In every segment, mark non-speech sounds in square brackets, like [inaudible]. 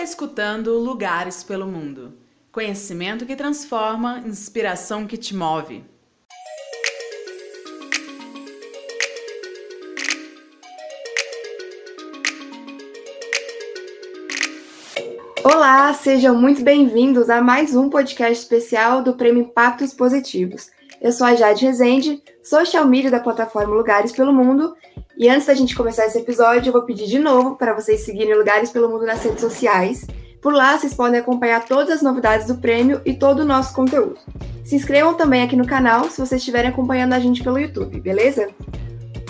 está escutando Lugares pelo Mundo. Conhecimento que transforma, inspiração que te move. Olá, sejam muito bem-vindos a mais um podcast especial do Prêmio Impactos Positivos. Eu sou a Jade Rezende, social media da plataforma Lugares pelo Mundo, e antes da gente começar esse episódio, eu vou pedir de novo para vocês seguirem Lugares pelo Mundo nas redes sociais. Por lá, vocês podem acompanhar todas as novidades do prêmio e todo o nosso conteúdo. Se inscrevam também aqui no canal se vocês estiverem acompanhando a gente pelo YouTube, beleza?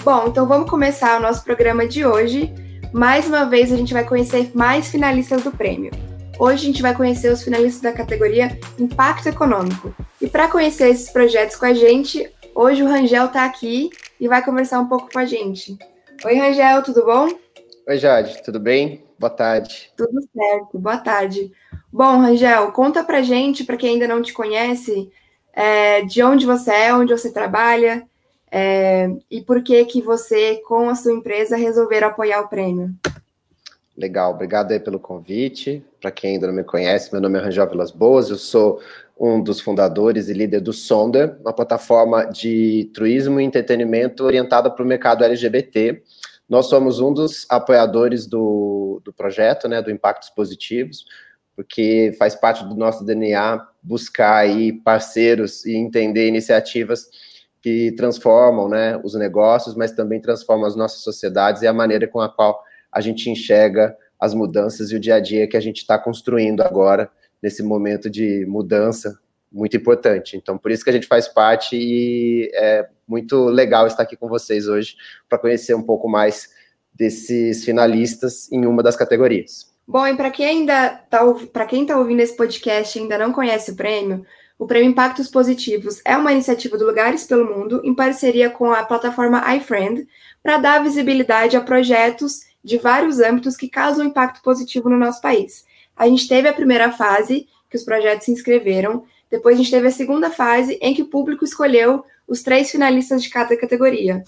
Bom, então vamos começar o nosso programa de hoje. Mais uma vez, a gente vai conhecer mais finalistas do prêmio. Hoje a gente vai conhecer os finalistas da categoria Impacto Econômico. E para conhecer esses projetos com a gente, hoje o Rangel está aqui e vai conversar um pouco com a gente. Oi, Rangel, tudo bom? Oi, Jade, tudo bem? Boa tarde. Tudo certo, boa tarde. Bom, Rangel, conta pra gente, para quem ainda não te conhece, é, de onde você é, onde você trabalha é, e por que que você, com a sua empresa, resolveram apoiar o prêmio. Legal, obrigado aí pelo convite. Para quem ainda não me conhece, meu nome é Rangel Vilas Boas, eu sou um dos fundadores e líder do Sonder, uma plataforma de turismo e entretenimento orientada para o mercado LGBT. Nós somos um dos apoiadores do, do projeto, né, do Impactos Positivos, porque faz parte do nosso DNA buscar aí parceiros e entender iniciativas que transformam né, os negócios, mas também transformam as nossas sociedades e a maneira com a qual a gente enxerga as mudanças e o dia a dia que a gente está construindo agora, nesse momento de mudança muito importante. Então, por isso que a gente faz parte e é muito legal estar aqui com vocês hoje para conhecer um pouco mais desses finalistas em uma das categorias. Bom, e para quem ainda está para quem está ouvindo esse podcast e ainda não conhece o prêmio, o Prêmio Impactos Positivos é uma iniciativa do Lugares pelo Mundo em parceria com a plataforma iFriend para dar visibilidade a projetos de vários âmbitos que causam impacto positivo no nosso país. A gente teve a primeira fase, que os projetos se inscreveram, depois a gente teve a segunda fase, em que o público escolheu os três finalistas de cada categoria.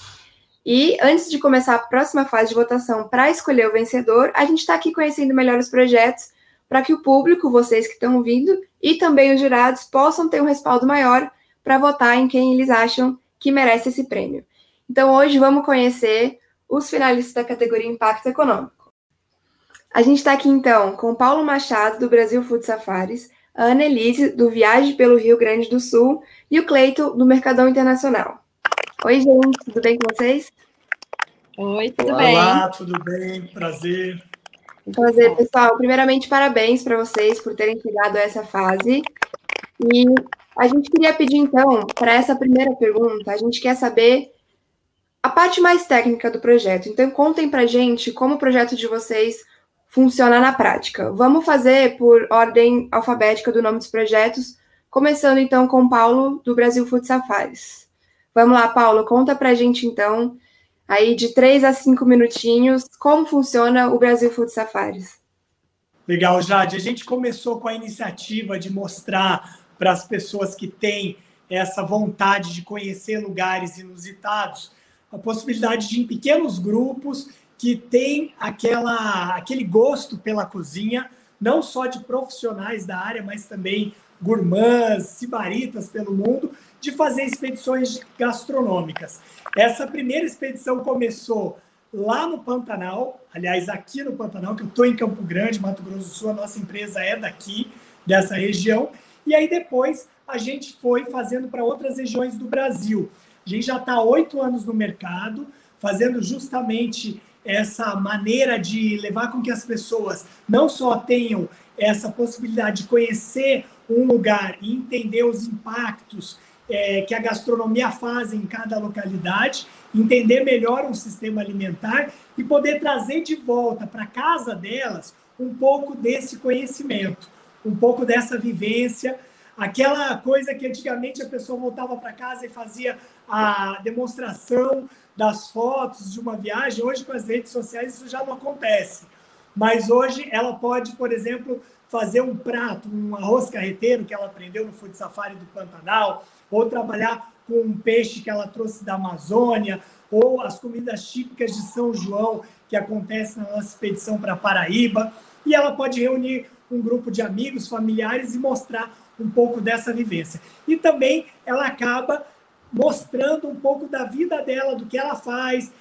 E antes de começar a próxima fase de votação para escolher o vencedor, a gente está aqui conhecendo melhor os projetos para que o público, vocês que estão ouvindo, e também os jurados possam ter um respaldo maior para votar em quem eles acham que merece esse prêmio. Então hoje vamos conhecer os finalistas da categoria Impacto Econômico. A gente está aqui então com o Paulo Machado, do Brasil Food Safaris, a Ana Elise, do Viagem pelo Rio Grande do Sul, e o Cleito, do Mercadão Internacional. Oi, gente, tudo bem com vocês? Oi, tudo Olá, bem? Olá, tudo bem? Prazer. Prazer, pessoal. Primeiramente, parabéns para vocês por terem chegado a essa fase. E a gente queria pedir, então, para essa primeira pergunta, a gente quer saber a parte mais técnica do projeto. Então, contem para gente como o projeto de vocês funciona na prática. Vamos fazer por ordem alfabética do nome dos projetos, começando então com Paulo, do Brasil Food Safaris. Vamos lá, Paulo, conta para gente então, aí de três a cinco minutinhos, como funciona o Brasil Food Safaris. Legal, Jade. A gente começou com a iniciativa de mostrar para as pessoas que têm essa vontade de conhecer lugares inusitados a possibilidade de, em pequenos grupos, que têm aquela, aquele gosto pela cozinha, não só de profissionais da área, mas também gourmands, sibaritas pelo mundo, de fazer expedições gastronômicas. Essa primeira expedição começou lá no Pantanal, aliás, aqui no Pantanal, que eu estou em Campo Grande, Mato Grosso do Sul, a nossa empresa é daqui, dessa região, e aí depois a gente foi fazendo para outras regiões do Brasil. A gente já está oito anos no mercado, fazendo justamente essa maneira de levar com que as pessoas não só tenham essa possibilidade de conhecer um lugar e entender os impactos é, que a gastronomia faz em cada localidade, entender melhor o sistema alimentar e poder trazer de volta para casa delas um pouco desse conhecimento, um pouco dessa vivência, aquela coisa que antigamente a pessoa voltava para casa e fazia a demonstração das fotos de uma viagem. Hoje, com as redes sociais, isso já não acontece. Mas hoje ela pode, por exemplo, fazer um prato, um arroz carreteiro que ela aprendeu no Food Safari do Pantanal, ou trabalhar com um peixe que ela trouxe da Amazônia, ou as comidas típicas de São João, que acontece na nossa expedição para Paraíba. E ela pode reunir um grupo de amigos, familiares e mostrar um pouco dessa vivência. E também ela acaba mostrando um pouco da vida dela, do que ela faz,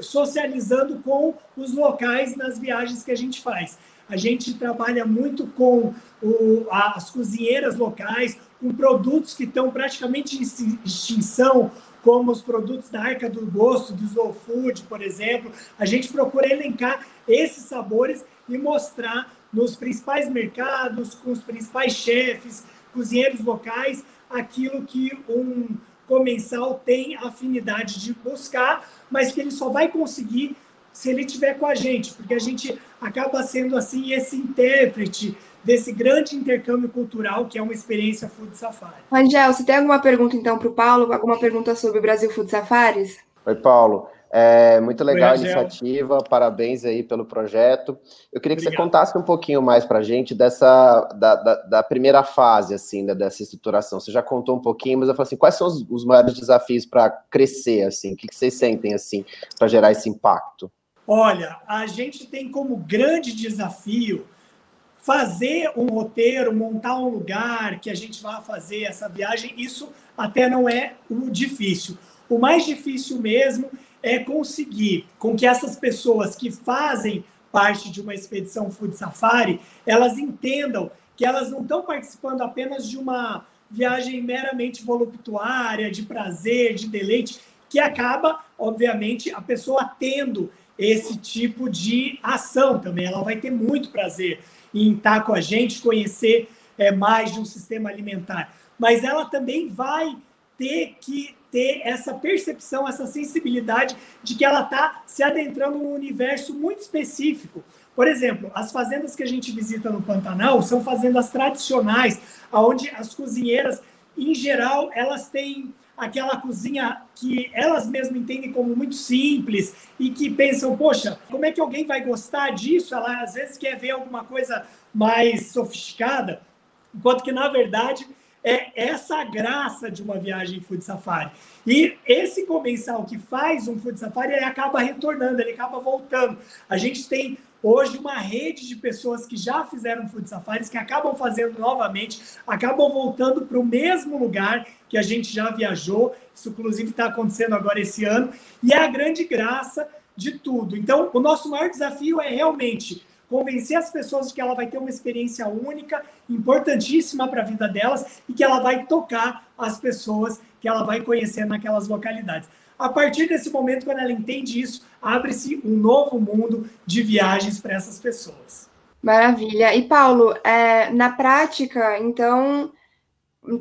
socializando com os locais nas viagens que a gente faz. A gente trabalha muito com o, as cozinheiras locais, com produtos que estão praticamente em extinção, como os produtos da Arca do Gosto, do Slow Food, por exemplo. A gente procura elencar esses sabores e mostrar nos principais mercados, com os principais chefes, cozinheiros locais, aquilo que um comensal tem afinidade de buscar, mas que ele só vai conseguir se ele tiver com a gente, porque a gente acaba sendo assim esse intérprete desse grande intercâmbio cultural que é uma experiência Food Safari. Angel, você tem alguma pergunta então para o Paulo? Alguma pergunta sobre o Brasil Food Safaris? Oi, Paulo. É muito legal a iniciativa, parabéns aí pelo projeto. Eu queria que Obrigado. você contasse um pouquinho mais para a gente dessa da, da, da, primeira fase assim da, dessa estruturação. Você já contou um pouquinho, mas eu falo assim, quais são os, os maiores desafios para crescer assim? O que, que vocês sentem assim para gerar esse impacto? Olha, a gente tem como grande desafio fazer um roteiro, montar um lugar que a gente vá fazer essa viagem. Isso até não é o difícil. O mais difícil mesmo é conseguir com que essas pessoas que fazem parte de uma expedição Food Safari, elas entendam que elas não estão participando apenas de uma viagem meramente voluptuária, de prazer, de deleite, que acaba, obviamente, a pessoa tendo esse tipo de ação também. Ela vai ter muito prazer em estar com a gente, conhecer é, mais de um sistema alimentar. Mas ela também vai ter que ter essa percepção, essa sensibilidade de que ela está se adentrando num universo muito específico. Por exemplo, as fazendas que a gente visita no Pantanal são fazendas tradicionais, onde as cozinheiras, em geral, elas têm aquela cozinha que elas mesmas entendem como muito simples e que pensam, poxa, como é que alguém vai gostar disso? Ela às vezes quer ver alguma coisa mais sofisticada, enquanto que na verdade é essa a graça de uma viagem food safari. E esse comensal que faz um food safari, ele acaba retornando, ele acaba voltando. A gente tem hoje uma rede de pessoas que já fizeram food safaris, que acabam fazendo novamente, acabam voltando para o mesmo lugar que a gente já viajou. Isso, inclusive, está acontecendo agora esse ano. E é a grande graça de tudo. Então, o nosso maior desafio é realmente convencer as pessoas de que ela vai ter uma experiência única, importantíssima para a vida delas e que ela vai tocar as pessoas que ela vai conhecer naquelas localidades. A partir desse momento, quando ela entende isso, abre-se um novo mundo de viagens para essas pessoas. Maravilha. E Paulo, é, na prática, então,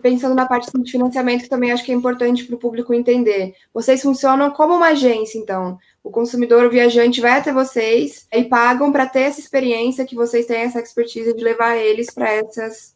pensando na parte de financiamento, que também acho que é importante para o público entender. Vocês funcionam como uma agência, então. O consumidor, o viajante, vai até vocês e pagam para ter essa experiência que vocês têm essa expertise de levar eles para essas,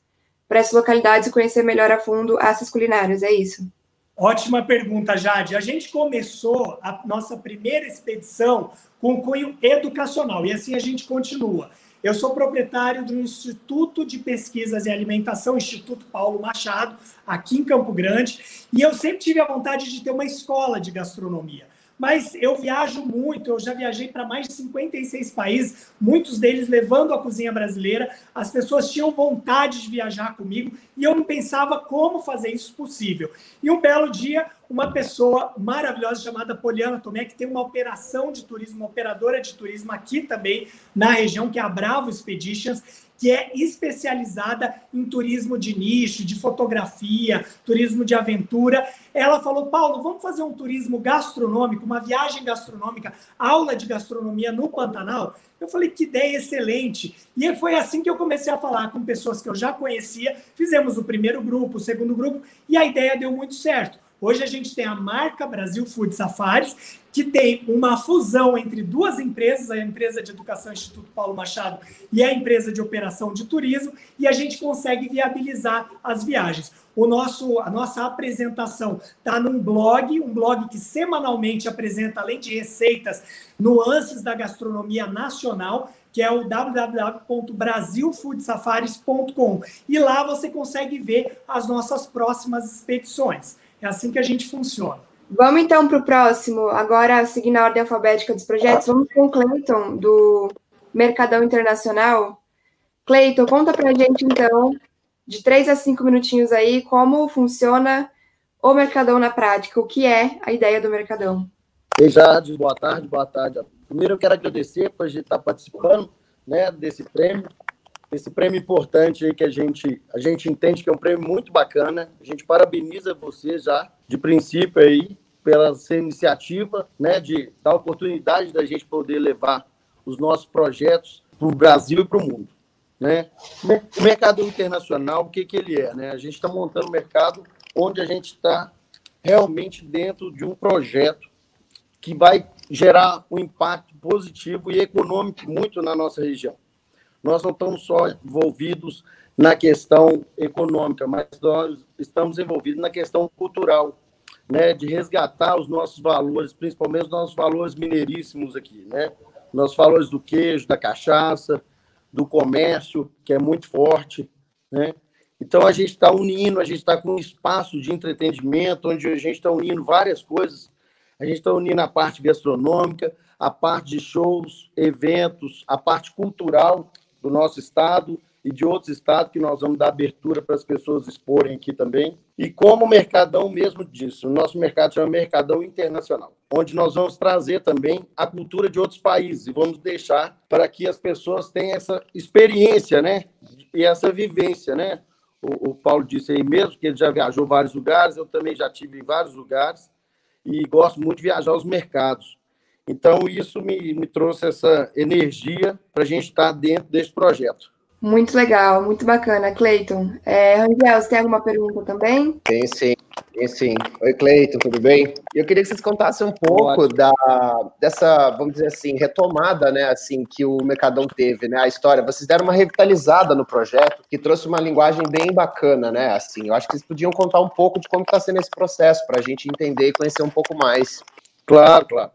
essas localidades e conhecer melhor a fundo essas culinárias, é isso? Ótima pergunta, Jade. A gente começou a nossa primeira expedição com cunho educacional e assim a gente continua. Eu sou proprietário do Instituto de Pesquisas em Alimentação, Instituto Paulo Machado, aqui em Campo Grande, e eu sempre tive a vontade de ter uma escola de gastronomia. Mas eu viajo muito, eu já viajei para mais de 56 países, muitos deles levando a cozinha brasileira. As pessoas tinham vontade de viajar comigo e eu não pensava como fazer isso possível. E um belo dia, uma pessoa maravilhosa chamada Poliana Tomé, que tem uma operação de turismo, uma operadora de turismo aqui também na região, que é a Bravo Expeditions, que é especializada em turismo de nicho, de fotografia, turismo de aventura. Ela falou: Paulo, vamos fazer um turismo gastronômico, uma viagem gastronômica, aula de gastronomia no Pantanal? Eu falei: que ideia excelente. E foi assim que eu comecei a falar com pessoas que eu já conhecia. Fizemos o primeiro grupo, o segundo grupo, e a ideia deu muito certo. Hoje a gente tem a marca Brasil Food Safaris, que tem uma fusão entre duas empresas, a empresa de educação Instituto Paulo Machado e a empresa de operação de turismo, e a gente consegue viabilizar as viagens. O nosso, a nossa apresentação está num blog, um blog que semanalmente apresenta, além de receitas, nuances da gastronomia nacional, que é o www.brasilfoodsafaris.com. E lá você consegue ver as nossas próximas expedições. É assim que a gente funciona. Vamos então para o próximo. Agora, seguindo a ordem alfabética dos projetos, vamos com o Cleiton, do Mercadão Internacional. Cleiton, conta para a gente então, de três a cinco minutinhos aí, como funciona o Mercadão na prática, o que é a ideia do Mercadão. Jade, boa tarde, boa tarde. Primeiro eu quero agradecer por a gente estar participando né, desse prêmio, esse prêmio importante que a gente, a gente entende que é um prêmio muito bacana. A gente parabeniza você já, de princípio aí, pela sua iniciativa, né, de dar oportunidade da gente poder levar os nossos projetos para o Brasil e para o mundo. Né? O mercado internacional, o que, que ele é? Né? A gente está montando um mercado onde a gente está realmente dentro de um projeto que vai gerar um impacto positivo e econômico muito na nossa região. Nós não estamos só envolvidos na questão econômica, mas nós estamos envolvidos na questão cultural, né, de resgatar os nossos valores, principalmente os nossos valores mineiríssimos aqui, né? Nossos valores do queijo, da cachaça, do comércio, que é muito forte, né? Então a gente está unindo, a gente está com um espaço de entretenimento, onde a gente está unindo várias coisas. A gente está unindo a parte gastronômica, a parte de shows, eventos, a parte cultural do nosso estado, e de outros estados que nós vamos dar abertura para as pessoas exporem aqui também. E como o Mercadão mesmo disse, o nosso mercado chama Mercadão Internacional, onde nós vamos trazer também a cultura de outros países e vamos deixar para que as pessoas tenham essa experiência, né? E essa vivência, né? O, o Paulo disse aí mesmo que ele já viajou vários lugares, eu também já tive em vários lugares e gosto muito de viajar aos mercados. Então, isso me, me trouxe essa energia para a gente estar dentro desse projeto. Muito legal, muito bacana. Cleiton, é, Rangel, você tem alguma pergunta também? Tem sim, tem sim. Oi, Cleiton, tudo bem? Eu queria que vocês contassem um pouco da, dessa, vamos dizer assim, retomada, né, assim, que o Mercadão teve, né, a história. Vocês deram uma revitalizada no projeto, que trouxe uma linguagem bem bacana, né, assim. Eu acho que vocês podiam contar um pouco de como está sendo esse processo, para a gente entender e conhecer um pouco mais. Claro, claro.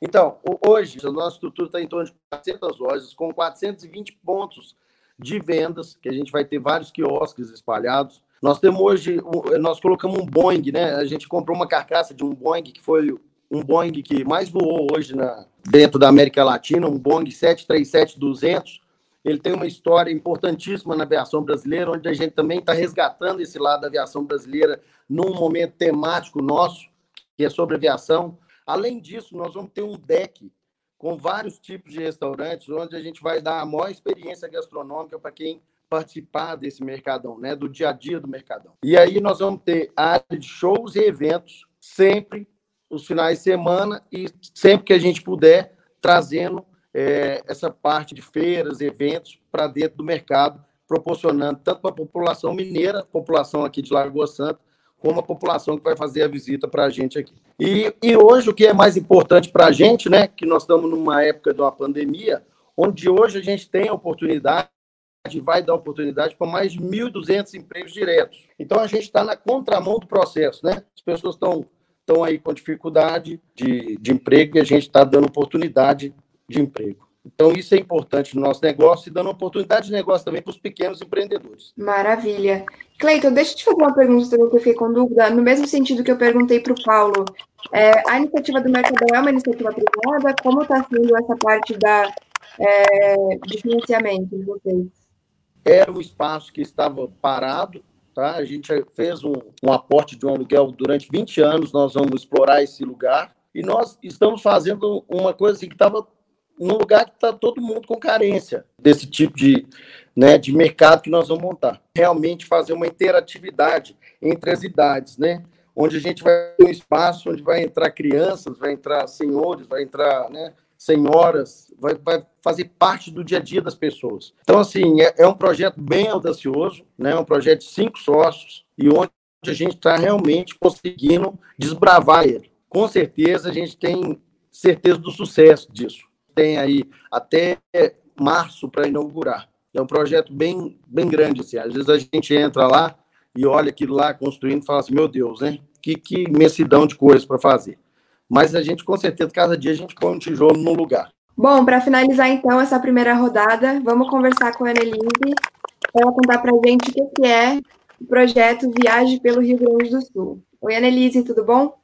Então, hoje, a nossa estrutura está em torno de 400 lojas, com 420 pontos de vendas, que a gente vai ter vários quiosques espalhados. Nós temos hoje, nós colocamos um Boeing, né? A gente comprou uma carcaça de um Boeing que foi um Boeing que mais voou hoje na, dentro da América Latina, um Boeing 737-200. Ele tem uma história importantíssima na aviação brasileira, onde a gente também está resgatando esse lado da aviação brasileira num momento temático nosso, que é sobre aviação. Além disso, nós vamos ter um deck com vários tipos de restaurantes, onde a gente vai dar a maior experiência gastronômica para quem participar desse mercadão, né, do dia a dia do mercadão. E aí nós vamos ter área de shows e eventos sempre os finais de semana e sempre que a gente puder trazendo é, essa parte de feiras, eventos para dentro do mercado, proporcionando tanto para a população mineira, população aqui de Lagoa Santa, como a população que vai fazer a visita para a gente aqui. E, e hoje o que é mais importante para a gente, né, que nós estamos numa época de uma pandemia, onde hoje a gente tem a oportunidade vai dar oportunidade para mais de 1.200 empregos diretos. Então, a gente está na contramão do processo, né? As pessoas estão estão aí com dificuldade de, de emprego e a gente está dando oportunidade de emprego. Então, isso é importante no nosso negócio e dando oportunidade de negócio também para os pequenos empreendedores. Maravilha. Cleiton, deixa eu te fazer uma pergunta que eu fiquei com dúvida, no mesmo sentido que eu perguntei para o Paulo. É, a iniciativa do Mercadão é uma iniciativa privada? Como está sendo essa parte da, é, de financiamento de vocês? Era um espaço que estava parado, tá? A gente fez um, um aporte de um aluguel durante 20 anos, nós vamos explorar esse lugar. E nós estamos fazendo uma coisa assim, que estava num lugar que está todo mundo com carência desse tipo de, né, de mercado que nós vamos montar. Realmente fazer uma interatividade entre as idades, né? Onde a gente vai ter um espaço onde vai entrar crianças, vai entrar senhores, vai entrar né, senhoras, vai, vai fazer parte do dia a dia das pessoas. Então, assim, é, é um projeto bem audacioso, né? É um projeto de cinco sócios e onde a gente está realmente conseguindo desbravar ele. Com certeza, a gente tem certeza do sucesso disso tem aí até março para inaugurar. É um projeto bem, bem grande. Assim. Às vezes a gente entra lá e olha aquilo lá construindo e fala assim: meu Deus, né? Que, que imensidão de coisas para fazer. Mas a gente, com certeza, cada dia a gente põe um tijolo no lugar. Bom, para finalizar então essa primeira rodada, vamos conversar com a Annelise para ela contar para a gente o que é o projeto Viagem pelo Rio Grande do Sul. Oi, Annelise, tudo bom?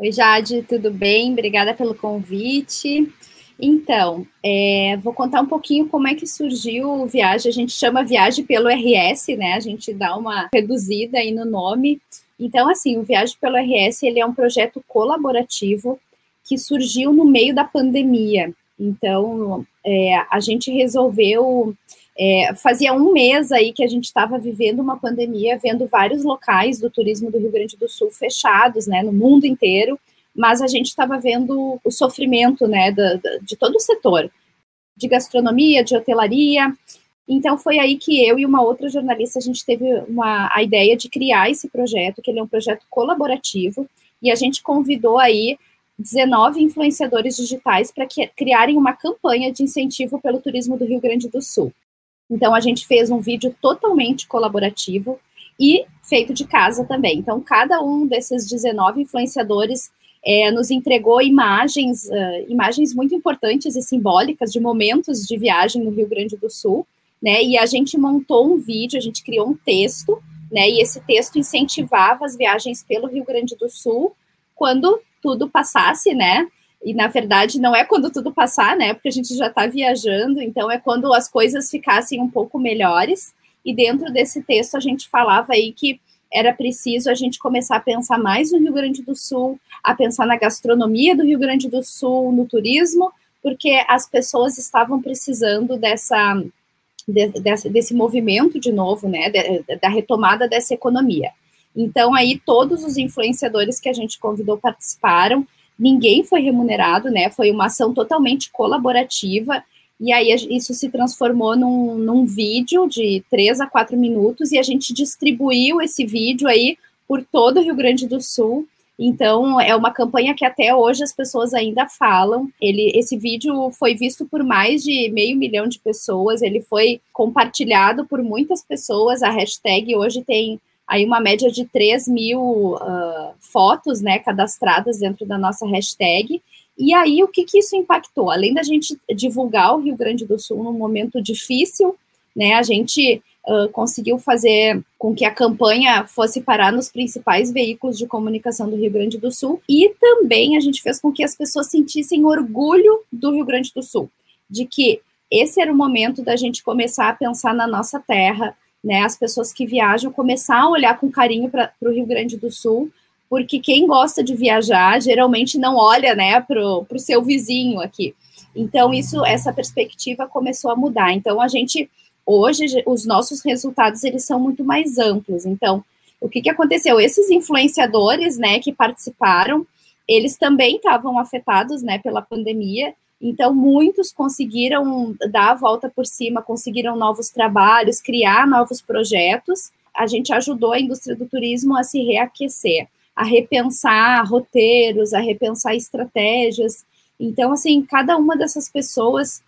Oi, Jade, tudo bem? Obrigada pelo convite. Então, é, vou contar um pouquinho como é que surgiu o Viagem. A gente chama Viagem pelo RS, né? A gente dá uma reduzida aí no nome. Então, assim, o Viagem pelo RS ele é um projeto colaborativo que surgiu no meio da pandemia. Então, é, a gente resolveu. É, fazia um mês aí que a gente estava vivendo uma pandemia, vendo vários locais do turismo do Rio Grande do Sul fechados, né, no mundo inteiro mas a gente estava vendo o sofrimento, né, de, de todo o setor, de gastronomia, de hotelaria. Então foi aí que eu e uma outra jornalista a gente teve uma, a ideia de criar esse projeto, que ele é um projeto colaborativo, e a gente convidou aí 19 influenciadores digitais para criarem uma campanha de incentivo pelo turismo do Rio Grande do Sul. Então a gente fez um vídeo totalmente colaborativo e feito de casa também. Então cada um desses 19 influenciadores é, nos entregou imagens, uh, imagens muito importantes e simbólicas de momentos de viagem no Rio Grande do Sul, né? E a gente montou um vídeo, a gente criou um texto, né? E esse texto incentivava as viagens pelo Rio Grande do Sul quando tudo passasse, né? E na verdade não é quando tudo passar, né? Porque a gente já está viajando, então é quando as coisas ficassem um pouco melhores. E dentro desse texto a gente falava aí que era preciso a gente começar a pensar mais no Rio Grande do Sul, a pensar na gastronomia do Rio Grande do Sul, no turismo, porque as pessoas estavam precisando dessa, de, desse, desse movimento de novo, né, da retomada dessa economia. Então, aí, todos os influenciadores que a gente convidou participaram, ninguém foi remunerado, né, foi uma ação totalmente colaborativa, e aí isso se transformou num, num vídeo de três a quatro minutos e a gente distribuiu esse vídeo aí por todo o Rio Grande do Sul. Então, é uma campanha que até hoje as pessoas ainda falam. Ele, esse vídeo foi visto por mais de meio milhão de pessoas, ele foi compartilhado por muitas pessoas. A hashtag hoje tem aí uma média de 3 mil uh, fotos né, cadastradas dentro da nossa hashtag. E aí, o que, que isso impactou? Além da gente divulgar o Rio Grande do Sul num momento difícil, né, a gente uh, conseguiu fazer com que a campanha fosse parar nos principais veículos de comunicação do Rio Grande do Sul e também a gente fez com que as pessoas sentissem orgulho do Rio Grande do Sul, de que esse era o momento da gente começar a pensar na nossa terra, né, as pessoas que viajam começar a olhar com carinho para o Rio Grande do Sul, porque quem gosta de viajar geralmente não olha, né, para o seu vizinho aqui. Então, isso, essa perspectiva começou a mudar. Então, a gente, hoje, os nossos resultados, eles são muito mais amplos. Então, o que, que aconteceu? Esses influenciadores, né, que participaram, eles também estavam afetados, né, pela pandemia, então, muitos conseguiram dar a volta por cima, conseguiram novos trabalhos, criar novos projetos. A gente ajudou a indústria do turismo a se reaquecer a repensar roteiros, a repensar estratégias. Então, assim, cada uma dessas pessoas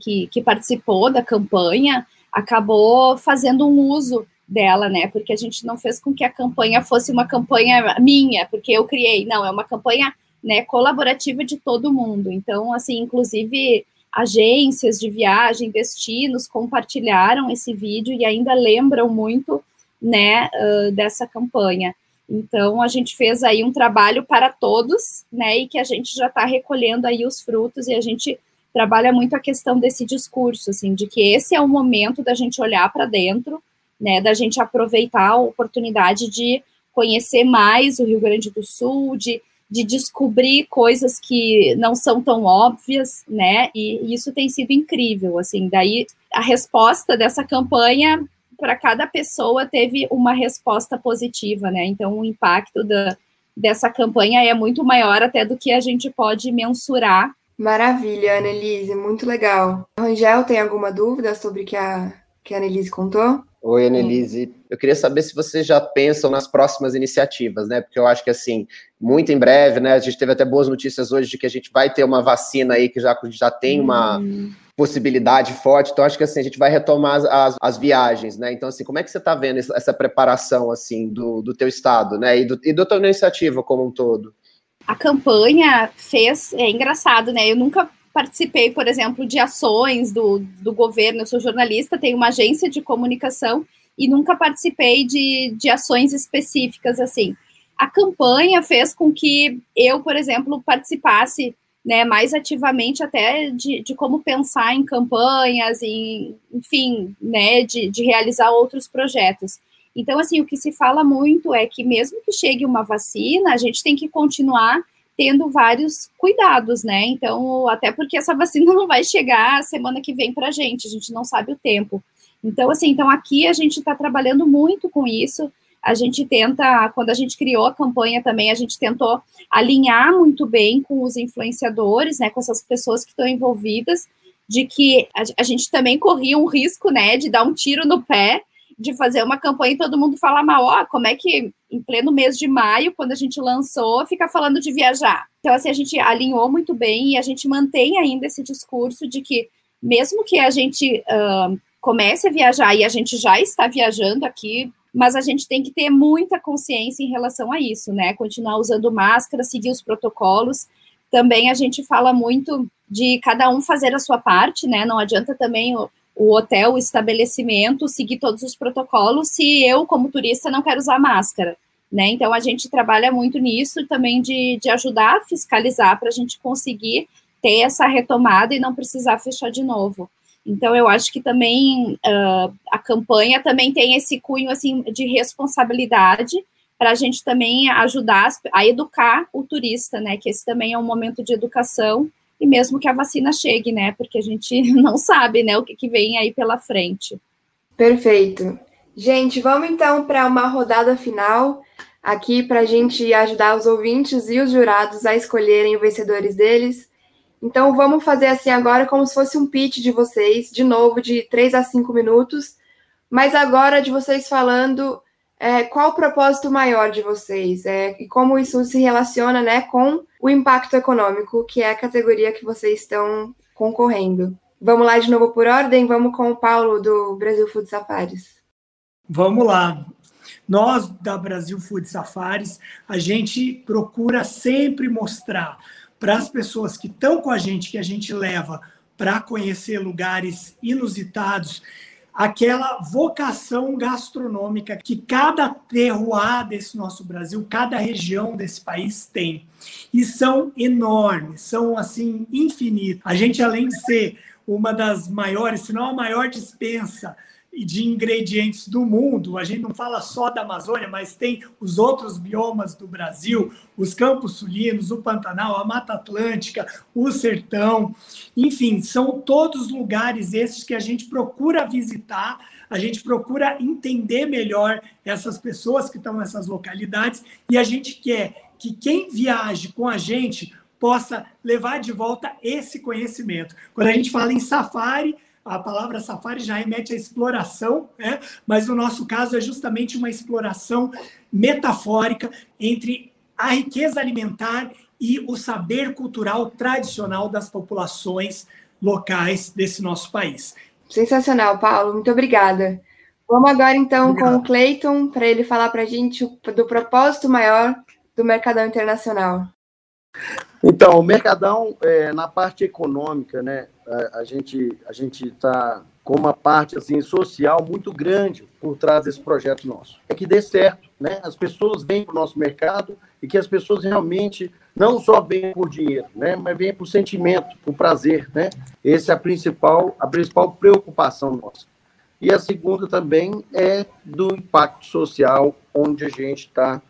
que, que participou da campanha acabou fazendo um uso dela, né? Porque a gente não fez com que a campanha fosse uma campanha minha, porque eu criei. Não, é uma campanha né, colaborativa de todo mundo. Então, assim, inclusive agências de viagem, destinos compartilharam esse vídeo e ainda lembram muito, né, uh, dessa campanha. Então, a gente fez aí um trabalho para todos, né, e que a gente já está recolhendo aí os frutos, e a gente trabalha muito a questão desse discurso, assim, de que esse é o momento da gente olhar para dentro, né, da gente aproveitar a oportunidade de conhecer mais o Rio Grande do Sul, de, de descobrir coisas que não são tão óbvias, né, e isso tem sido incrível, assim, daí a resposta dessa campanha para cada pessoa teve uma resposta positiva, né? Então, o impacto da, dessa campanha é muito maior até do que a gente pode mensurar. Maravilha, Annelise, muito legal. Rangel, tem alguma dúvida sobre o que a, que a Annelise contou? Oi, Annelise. Eu queria saber se vocês já pensam nas próximas iniciativas, né? Porque eu acho que, assim, muito em breve, né? A gente teve até boas notícias hoje de que a gente vai ter uma vacina aí que já, já tem uma. Hum possibilidade forte. Então, acho que assim, a gente vai retomar as, as viagens, né? Então, assim, como é que você está vendo essa preparação assim do, do teu estado, né? E, do, e da tua iniciativa como um todo? A campanha fez, é engraçado, né? Eu nunca participei, por exemplo, de ações do, do governo, eu sou jornalista, tenho uma agência de comunicação e nunca participei de, de ações específicas assim. a campanha fez com que eu, por exemplo, participasse né, mais ativamente até de, de como pensar em campanhas, em, enfim, né, de, de realizar outros projetos. Então, assim, o que se fala muito é que mesmo que chegue uma vacina, a gente tem que continuar tendo vários cuidados, né? Então, até porque essa vacina [laughs] não vai chegar semana que vem para a gente, a gente não sabe o tempo. Então, assim, então aqui a gente está trabalhando muito com isso. A gente tenta, quando a gente criou a campanha também, a gente tentou alinhar muito bem com os influenciadores, né, com essas pessoas que estão envolvidas, de que a, a gente também corria um risco, né, de dar um tiro no pé, de fazer uma campanha e todo mundo falar mal, ó, como é que em pleno mês de maio, quando a gente lançou, fica falando de viajar. Então, assim, a gente alinhou muito bem e a gente mantém ainda esse discurso de que, mesmo que a gente uh, comece a viajar e a gente já está viajando aqui, mas a gente tem que ter muita consciência em relação a isso, né? Continuar usando máscara, seguir os protocolos. Também a gente fala muito de cada um fazer a sua parte, né? Não adianta também o, hotel, o estabelecimento, seguir todos os protocolos se eu, como turista, não quero usar máscara. Né? Então, a gente trabalha muito nisso também de, de ajudar a fiscalizar para a gente conseguir ter essa retomada e não precisar fechar de novo. Então, eu acho que também uh, a campanha também tem esse cunho assim de responsabilidade para a gente também ajudar a educar o turista, né? Que esse também é um momento de educação e mesmo que a vacina chegue, né? Porque a gente [laughs] não sabe, né, o que, que vem aí pela frente. Perfeito. Gente, vamos então para uma rodada final aqui para a gente ajudar os ouvintes e os jurados a escolherem os vencedores deles. Então vamos fazer assim agora como se fosse um pitch de vocês, de novo, de 3 a 5 minutos, mas agora de vocês falando é, qual o propósito maior de vocês é, e como isso se relaciona né, com o impacto econômico, que é a categoria que vocês estão concorrendo. Vamos lá de novo por ordem, vamos com o Paulo do Brasil Food Safaris. Vamos lá. Nós da Brasil Food Safaris, a gente procura sempre mostrar para as pessoas que estão com a gente, que a gente leva para conhecer lugares inusitados, aquela vocação gastronômica que cada terroir desse nosso Brasil, cada região desse país tem. E são enormes, são assim infinitos. A gente além de ser uma das maiores, se não a maior dispensa de ingredientes do mundo. A gente não fala só da Amazônia, mas tem os outros biomas do Brasil, os campos sulinos, o Pantanal, a Mata Atlântica, o Sertão. Enfim, são todos lugares esses que a gente procura visitar, a gente procura entender melhor essas pessoas que estão nessas localidades e a gente quer que quem viaje com a gente possa levar de volta esse conhecimento. Quando a gente fala em safari, a palavra safari já remete à exploração, né? mas no nosso caso é justamente uma exploração metafórica entre a riqueza alimentar e o saber cultural tradicional das populações locais desse nosso país. Sensacional, Paulo. Muito obrigada. Vamos agora então Obrigado. com o Clayton para ele falar para a gente do propósito maior do Mercadão Internacional. Então, o Mercadão, é, na parte econômica, né, a, gente a gente está com uma parte assim social muito grande por trás desse projeto nosso. É que dê certo, né? As pessoas vêm para o nosso mercado e que as pessoas realmente não só venham por dinheiro, né? Mas venham por sentimento, por prazer, né? Essa é a principal a principal preocupação nossa. E a segunda também é do impacto social, onde a gente está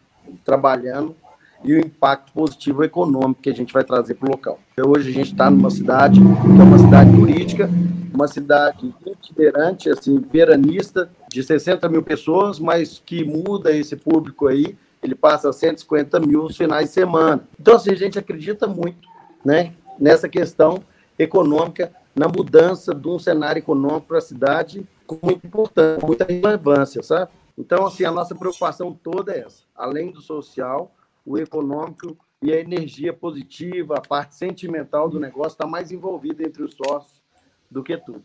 trabalhando e o impacto positivo econômico que a gente vai trazer para o local. Então, hoje a gente está numa cidade que é uma cidade turística, uma cidade itinerante, assim, veranista, de 60 mil pessoas, mas que muda esse público aí, ele passa a 150 mil nos finais de semana. Então, assim, a gente acredita muito né, nessa questão econômica, na mudança de um cenário econômico para a cidade, com muita importância, muita relevância, sabe? Então, assim, a nossa preocupação toda é essa. Além do social, o econômico e a energia positiva, a parte sentimental do negócio está mais envolvida entre os sócios do que tudo.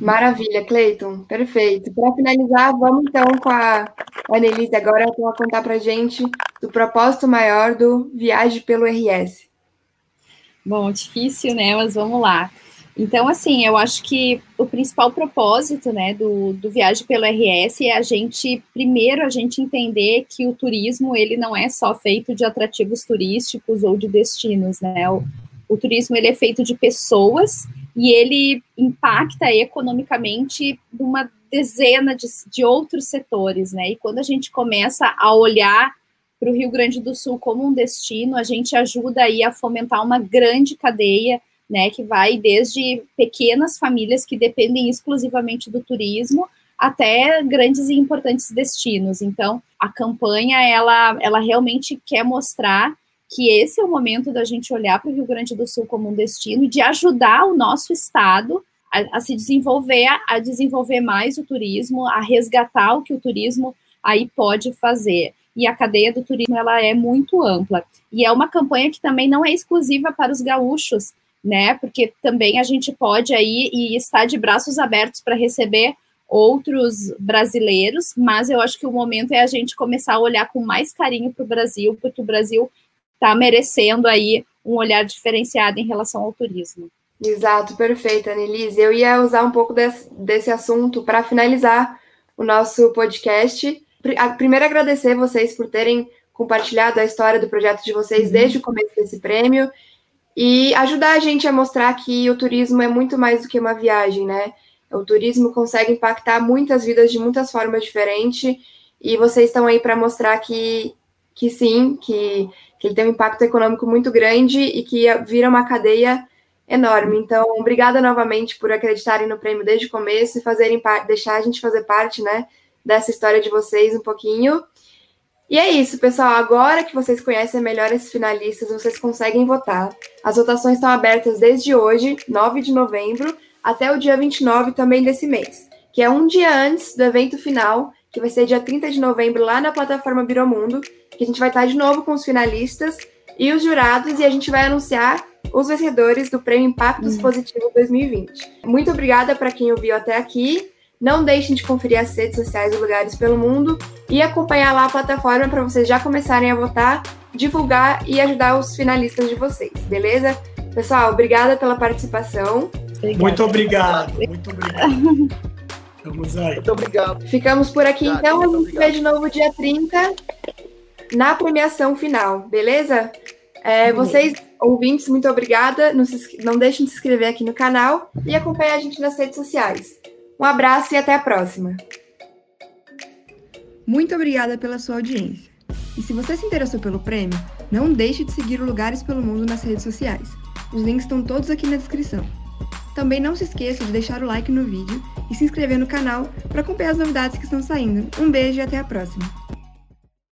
Maravilha, Cleiton, perfeito. Para finalizar, vamos então com a Annelise agora para contar para a gente do propósito maior do Viagem pelo RS. Bom, difícil, né? Mas vamos lá. Então, assim, eu acho que o principal propósito, né, do, do Viagem pelo RS é a gente, primeiro, a gente entender que o turismo, ele não é só feito de atrativos turísticos ou de destinos, né, o, o turismo, ele é feito de pessoas e ele impacta economicamente uma dezena de, de outros setores, né, e quando a gente começa a olhar para o Rio Grande do Sul como um destino, a gente ajuda aí a fomentar uma grande cadeia né, que vai desde pequenas famílias que dependem exclusivamente do turismo até grandes e importantes destinos. Então, a campanha ela, ela realmente quer mostrar que esse é o momento da gente olhar para o Rio Grande do Sul como um destino e de ajudar o nosso estado a, a, se desenvolver, a desenvolver mais o turismo, a resgatar o que o turismo aí pode fazer. E a cadeia do turismo ela é muito ampla. E é uma campanha que também não é exclusiva para os gaúchos, né? Porque também a gente pode aí e estar de braços abertos para receber outros brasileiros, mas eu acho que o momento é a gente começar a olhar com mais carinho para o Brasil, porque o Brasil está merecendo aí um olhar diferenciado em relação ao turismo. Exato, perfeito, Anelise. Eu ia usar um pouco desse, desse assunto para finalizar o nosso podcast. Primeiro, agradecer vocês por terem compartilhado a história do projeto de vocês uhum. desde o começo desse prêmio e ajudar a gente a mostrar que o turismo é muito mais do que uma viagem, né? O turismo consegue impactar muitas vidas de muitas formas diferentes e vocês estão aí para mostrar que, que sim, que, que ele tem um impacto econômico muito grande e que vira uma cadeia enorme. Então, obrigada novamente por acreditarem no prêmio desde o começo e fazerem deixar a gente fazer parte, né, dessa história de vocês um pouquinho. E é isso, pessoal. Agora que vocês conhecem melhor esses finalistas, vocês conseguem votar. As votações estão abertas desde hoje, 9 de novembro, até o dia 29 também desse mês, que é um dia antes do evento final, que vai ser dia 30 de novembro lá na plataforma Biromundo, que a gente vai estar de novo com os finalistas e os jurados e a gente vai anunciar os vencedores do Prêmio Impactos hum. Positivo 2020. Muito obrigada para quem ouviu até aqui. Não deixem de conferir as redes sociais do Lugares pelo Mundo e acompanhar lá a plataforma para vocês já começarem a votar, divulgar e ajudar os finalistas de vocês, beleza? Pessoal, obrigada pela participação. Obrigada. Muito obrigado, muito obrigado. Vamos aí. Muito obrigado. Ficamos por aqui obrigado, então. A gente vê de novo dia 30 na premiação final, beleza? É, vocês, ouvintes, muito obrigada. Não, se, não deixem de se inscrever aqui no canal e acompanhar a gente nas redes sociais. Um abraço e até a próxima. Muito obrigada pela sua audiência. E se você se interessou pelo prêmio, não deixe de seguir o Lugares pelo Mundo nas redes sociais. Os links estão todos aqui na descrição. Também não se esqueça de deixar o like no vídeo e se inscrever no canal para acompanhar as novidades que estão saindo. Um beijo e até a próxima!